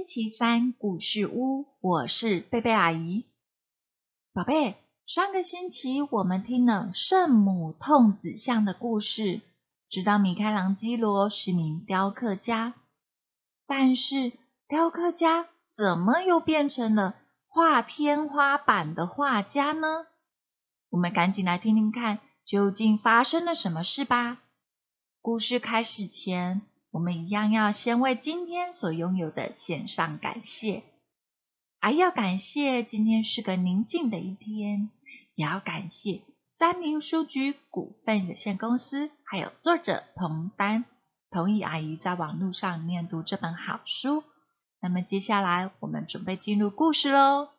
星期三故事屋，我是贝贝阿姨。宝贝，上个星期我们听了圣母痛子像的故事，知道米开朗基罗是名雕刻家，但是雕刻家怎么又变成了画天花板的画家呢？我们赶紧来听听看，究竟发生了什么事吧。故事开始前。我们一样要先为今天所拥有的献上感谢，还要感谢今天是个宁静的一天，也要感谢三明书局股份有限公司，还有作者彭丹同意阿姨在网络上念读这本好书。那么接下来我们准备进入故事喽，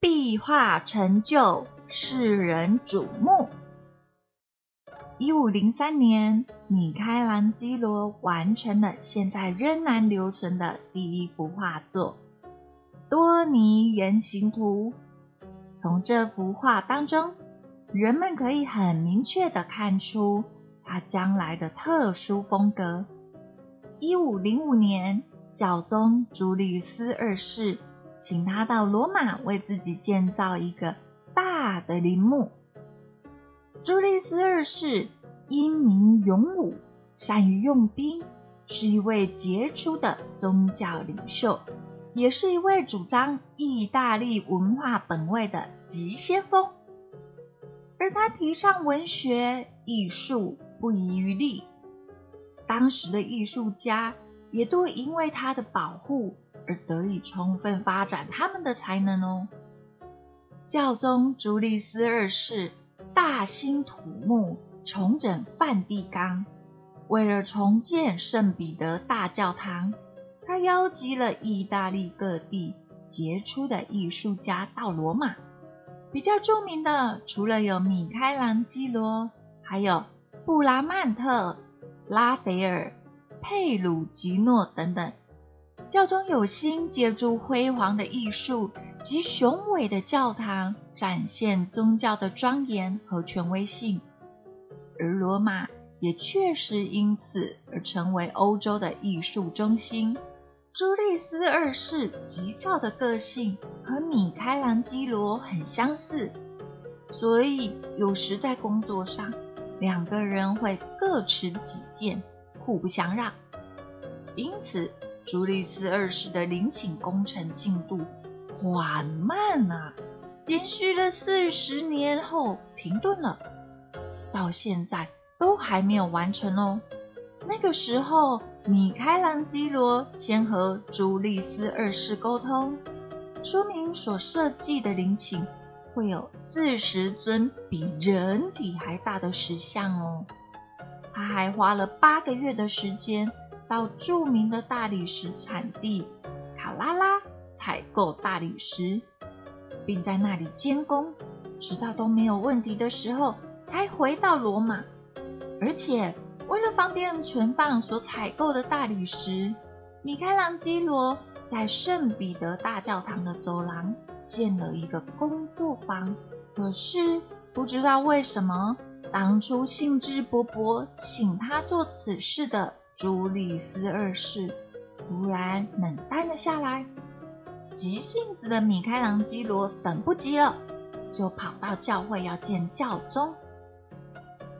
壁画成就世人瞩目。一五零三年，米开朗基罗完成了现在仍然留存的第一幅画作《多尼原型图》。从这幅画当中，人们可以很明确的看出他将来的特殊风格。一五零五年，教宗朱利斯二世请他到罗马为自己建造一个大的陵墓。朱利斯二世英明勇武，善于用兵，是一位杰出的宗教领袖，也是一位主张意大利文化本位的急先锋。而他提倡文学艺术不遗余力，当时的艺术家也都因为他的保护而得以充分发展他们的才能哦。教宗朱利斯二世。大兴土木，重整梵蒂冈。为了重建圣彼得大教堂，他邀集了意大利各地杰出的艺术家到罗马。比较著名的，除了有米开朗基罗，还有布拉曼特、拉斐尔、佩鲁吉诺等等。教宗有心借助辉煌的艺术及雄伟的教堂，展现宗教的庄严和权威性，而罗马也确实因此而成为欧洲的艺术中心。朱利斯二世急躁的个性和米开朗基罗很相似，所以有时在工作上，两个人会各持己见，互不相让，因此。朱利斯二世的陵寝工程进度缓慢啊，延续了四十年后停顿了，到现在都还没有完成哦。那个时候，米开朗基罗先和朱利斯二世沟通，说明所设计的陵寝会有四十尊比人体还大的石像哦。他还花了八个月的时间。到著名的大理石产地卡拉拉采购大理石，并在那里监工，直到都没有问题的时候，才回到罗马。而且为了方便存放所采购的大理石，米开朗基罗在圣彼得大教堂的走廊建了一个工作房。可是不知道为什么，当初兴致勃勃请他做此事的。朱利斯二世突然冷淡了下来，急性子的米开朗基罗等不及了，就跑到教会要见教宗。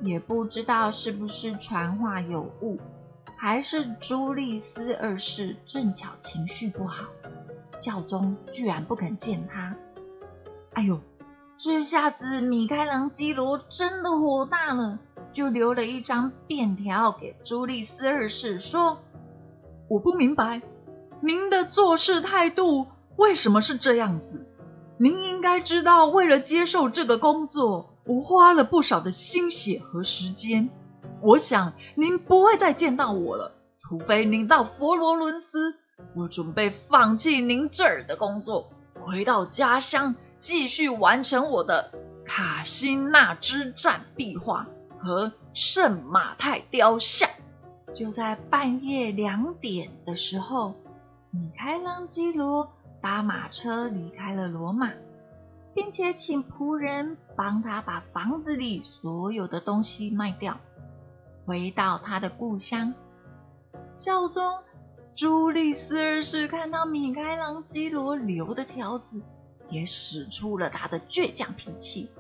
也不知道是不是传话有误，还是朱利斯二世正巧情绪不好，教宗居然不肯见他。哎呦，这下子米开朗基罗真的火大了。就留了一张便条给朱利斯二世，说：“我不明白您的做事态度为什么是这样子。您应该知道，为了接受这个工作，我花了不少的心血和时间。我想您不会再见到我了，除非您到佛罗伦斯。我准备放弃您这儿的工作，回到家乡继续完成我的卡辛纳之战壁画。”和圣马太雕像。就在半夜两点的时候，米开朗基罗搭马车离开了罗马，并且请仆人帮他把房子里所有的东西卖掉，回到他的故乡。教宗朱利斯二世看到米开朗基罗留的条子，也使出了他的倔强脾气，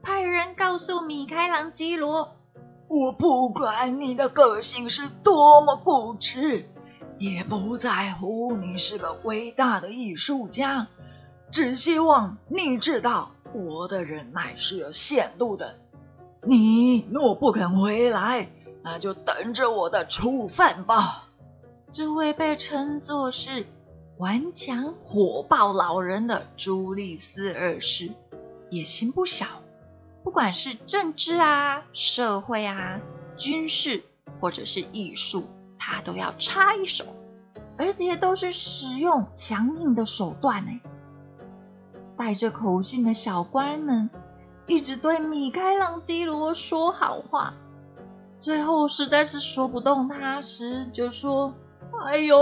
派人告诉米开朗基罗：“我不管你的个性是多么固执，也不在乎你是个伟大的艺术家，只希望你知道我的忍耐是有限度的。你若不肯回来，那就等着我的处分吧。”这位被称作是顽强火爆老人的朱利斯二世，野心不小，不管是政治啊、社会啊、军事或者是艺术，他都要插一手，而且都是使用强硬的手段呢。带着口信的小官们一直对米开朗基罗说好话，最后实在是说不动他时，就说。哎呦，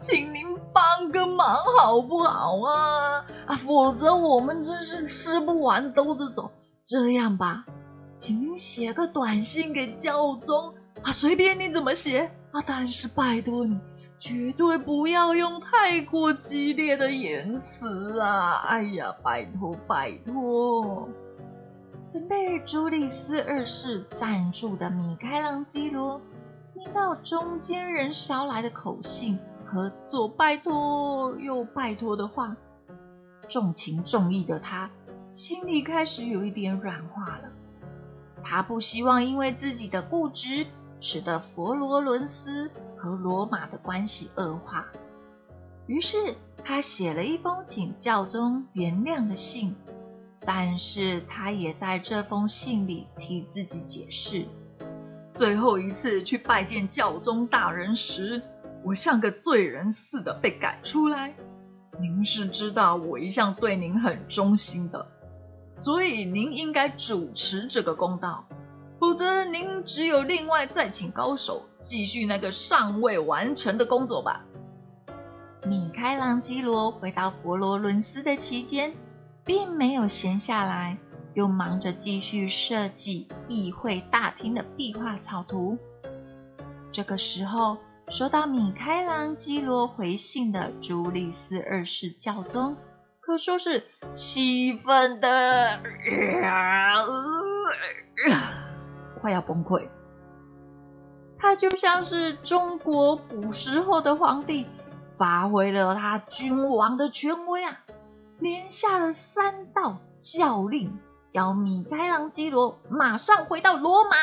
请您帮个忙好不好啊？啊，否则我们真是吃不完兜着走。这样吧，请您写个短信给教宗啊，随便你怎么写啊，但是拜托你，绝对不要用太过激烈的言辞啊！哎呀，拜托拜托。曾被朱利斯二世赞助的米开朗基罗。听到中间人捎来的口信和左拜托右拜托的话，重情重义的他心里开始有一点软化了。他不希望因为自己的固执，使得佛罗伦斯和罗马的关系恶化。于是他写了一封请教宗原谅的信，但是他也在这封信里替自己解释。最后一次去拜见教宗大人时，我像个罪人似的被赶出来。您是知道我一向对您很忠心的，所以您应该主持这个公道，否则您只有另外再请高手继续那个尚未完成的工作吧。米开朗基罗回到佛罗伦斯的期间，并没有闲下来。又忙着继续设计议会大厅的壁画草图。这个时候，收到米开朗基罗回信的朱利斯二世教宗，可说是气愤的快要崩溃。他就像是中国古时候的皇帝，发挥了他君王的权威啊，连下了三道教令。要米开朗基罗马上回到罗马。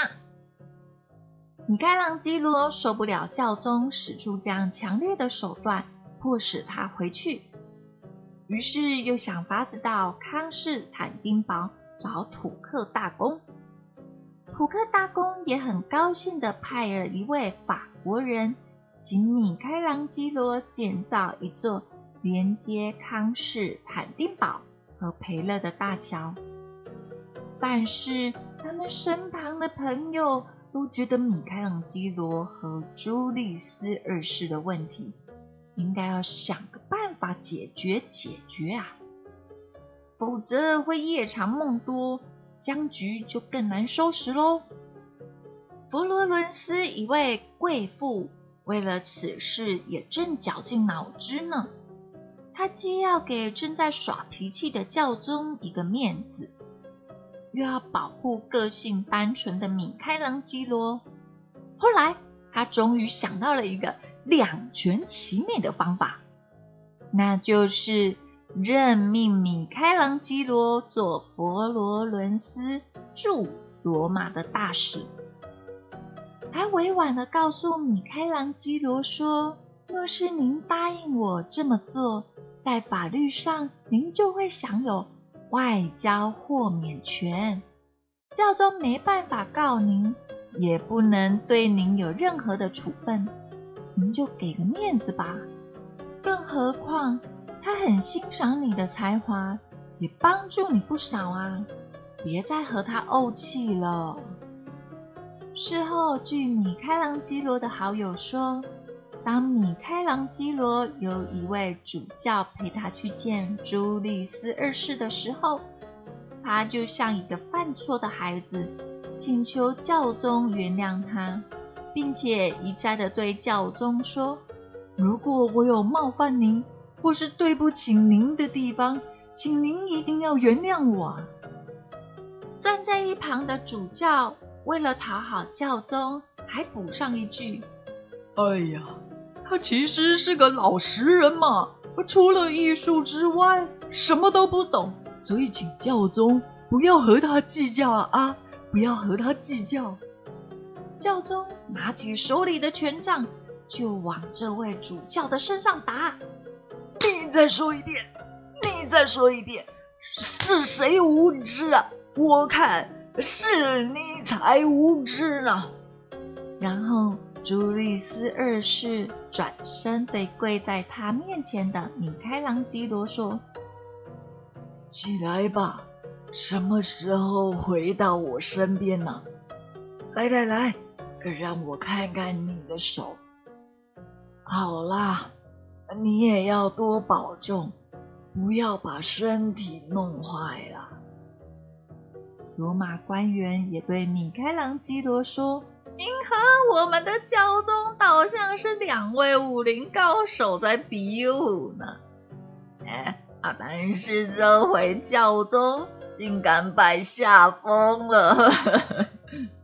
米开朗基罗受不了教宗使出这样强烈的手段，迫使他回去，于是又想法子到康士坦丁堡找土克大公。普克大公也很高兴的派了一位法国人，请米开朗基罗建造一座连接康士坦丁堡和培勒的大桥。但是他们身旁的朋友都觉得米开朗基罗和朱利斯二世的问题应该要想个办法解决解决啊，否则会夜长梦多，僵局就更难收拾喽。佛罗伦斯一位贵妇为了此事也正绞尽脑汁呢，她既要给正在耍脾气的教宗一个面子。又要保护个性单纯的米开朗基罗，后来他终于想到了一个两全其美的方法，那就是任命米开朗基罗做佛罗伦斯驻罗马的大使，还委婉的告诉米开朗基罗说：“若是您答应我这么做，在法律上您就会享有。”外交豁免权，教宗没办法告您，也不能对您有任何的处分，您就给个面子吧。更何况他很欣赏你的才华，也帮助你不少啊，别再和他怄气了。事后，据米开朗基罗的好友说。当米开朗基罗有一位主教陪他去见朱利斯二世的时候，他就像一个犯错的孩子，请求教宗原谅他，并且一再的对教宗说：“如果我有冒犯您或是对不起您的地方，请您一定要原谅我。”站在一旁的主教为了讨好教宗，还补上一句：“哎呀，他其实是个老实人嘛，除了艺术之外什么都不懂，所以请教宗不要和他计较啊，不要和他计较。”教宗拿起手里的权杖，就往这位主教的身上打。你再说一遍，你再说一遍，是谁无知啊？我看是你才无知呢。然后朱利斯二世转身对跪在他面前的米开朗基罗说：“起来吧，什么时候回到我身边呢？来来来，让我看看你的手。好啦，你也要多保重，不要把身体弄坏了。”罗马官员也对米开朗基罗说：“您和我们的教宗倒像是两位武林高手在比武呢。”哎啊！但是这回教宗竟敢摆下风了。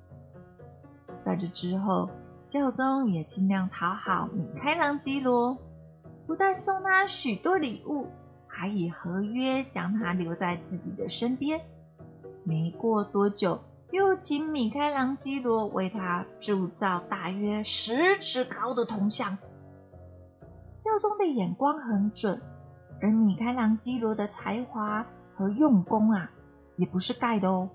在这之后，教宗也尽量讨好米开朗基罗，不但送他许多礼物，还以合约将他留在自己的身边。没过多久，又请米开朗基罗为他铸造大约十尺高的铜像。教宗的眼光很准，而米开朗基罗的才华和用功啊，也不是盖的哦。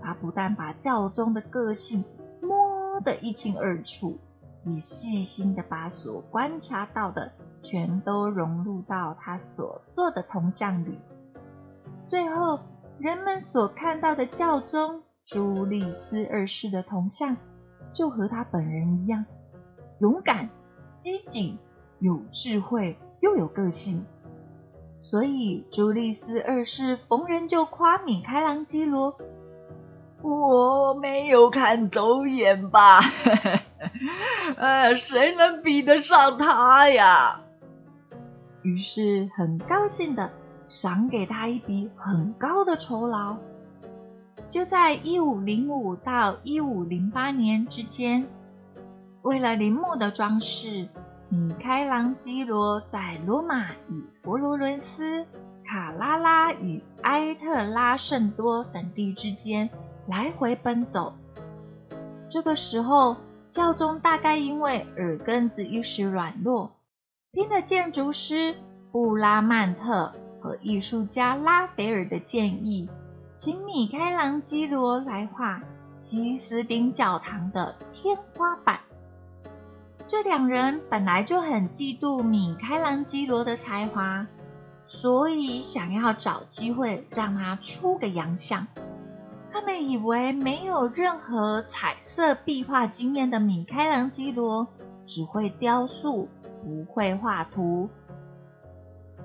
他不但把教宗的个性摸得一清二楚，也细心的把所观察到的全都融入到他所做的铜像里。最后。人们所看到的教宗朱利斯二世的铜像，就和他本人一样，勇敢、机警、有智慧又有个性。所以朱利斯二世逢人就夸米开朗基罗：“我没有看走眼吧？呃，谁能比得上他呀？”于是很高兴的。赏给他一笔很高的酬劳。就在一五零五到一五零八年之间，为了陵墓的装饰，米开朗基罗在罗马与佛罗伦斯、卡拉拉与埃特拉圣多等地之间来回奔走。这个时候，教宗大概因为耳根子一时软弱，听了建筑师布拉曼特。和艺术家拉斐尔的建议，请米开朗基罗来画西斯丁教堂的天花板。这两人本来就很嫉妒米开朗基罗的才华，所以想要找机会让他出个洋相。他们以为没有任何彩色壁画经验的米开朗基罗只会雕塑，不会画图。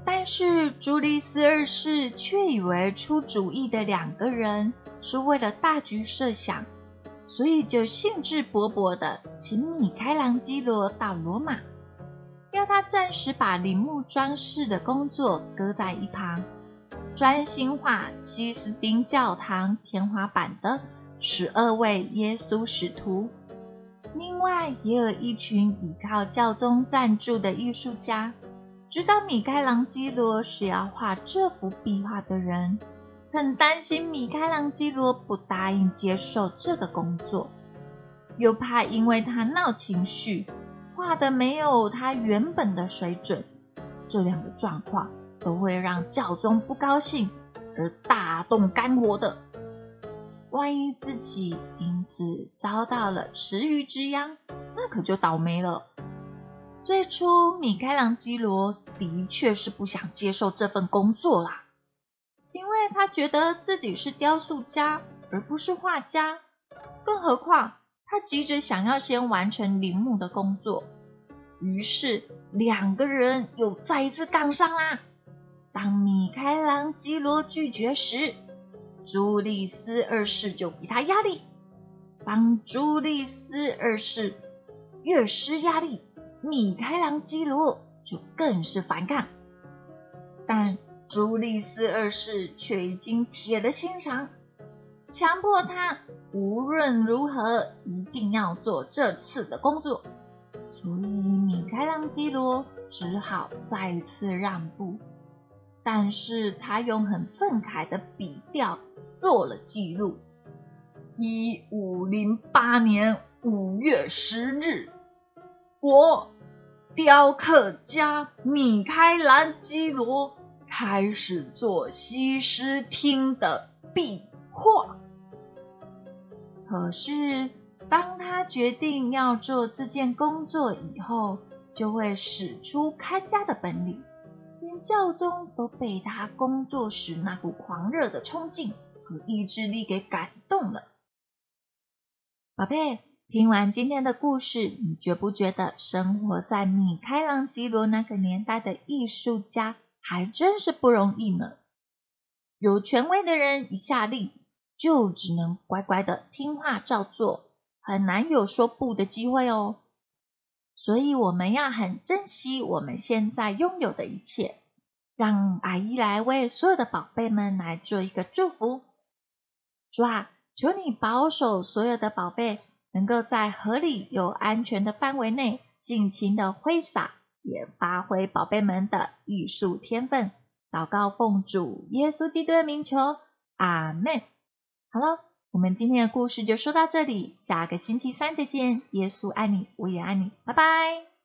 但是朱利斯二世却以为出主意的两个人是为了大局设想，所以就兴致勃勃的请米开朗基罗到罗马，要他暂时把陵墓装饰的工作搁在一旁，专心画西斯丁教堂天花板的十二位耶稣使徒。另外，也有一群依靠教宗赞助的艺术家。知道米开朗基罗是要画这幅壁画的人，很担心米开朗基罗不答应接受这个工作，又怕因为他闹情绪，画的没有他原本的水准，这两个状况都会让教宗不高兴而大动肝火的。万一自己因此遭到了池鱼之殃，那可就倒霉了。最初，米开朗基罗的确是不想接受这份工作啦，因为他觉得自己是雕塑家而不是画家，更何况他急着想要先完成陵墓的工作。于是，两个人又再一次杠上啦。当米开朗基罗拒绝时，朱利斯二世就给他压力。当朱利斯二世越施压力，米开朗基罗就更是反抗。但朱利斯二世却已经铁了心肠，强迫他无论如何一定要做这次的工作。所以米开朗基罗只好再次让步。但是他用很愤慨的笔调做了记录：一五零八年五月十日，我雕刻家米开朗基罗开始做西施厅的壁画。可是当他决定要做这件工作以后，就会使出看家的本领。教宗都被他工作时那股狂热的冲劲和意志力给感动了。宝贝，听完今天的故事，你觉不觉得生活在米开朗基罗那个年代的艺术家还真是不容易呢？有权威的人一下令，就只能乖乖的听话照做，很难有说不的机会哦。所以我们要很珍惜我们现在拥有的一切，让阿姨来为所有的宝贝们来做一个祝福。主啊，求你保守所有的宝贝能够在合理又安全的范围内尽情的挥洒，也发挥宝贝们的艺术天分。祷告奉主耶稣基督的名求，阿门。好了。我们今天的故事就说到这里，下个星期三再见。耶稣爱你，我也爱你，拜拜。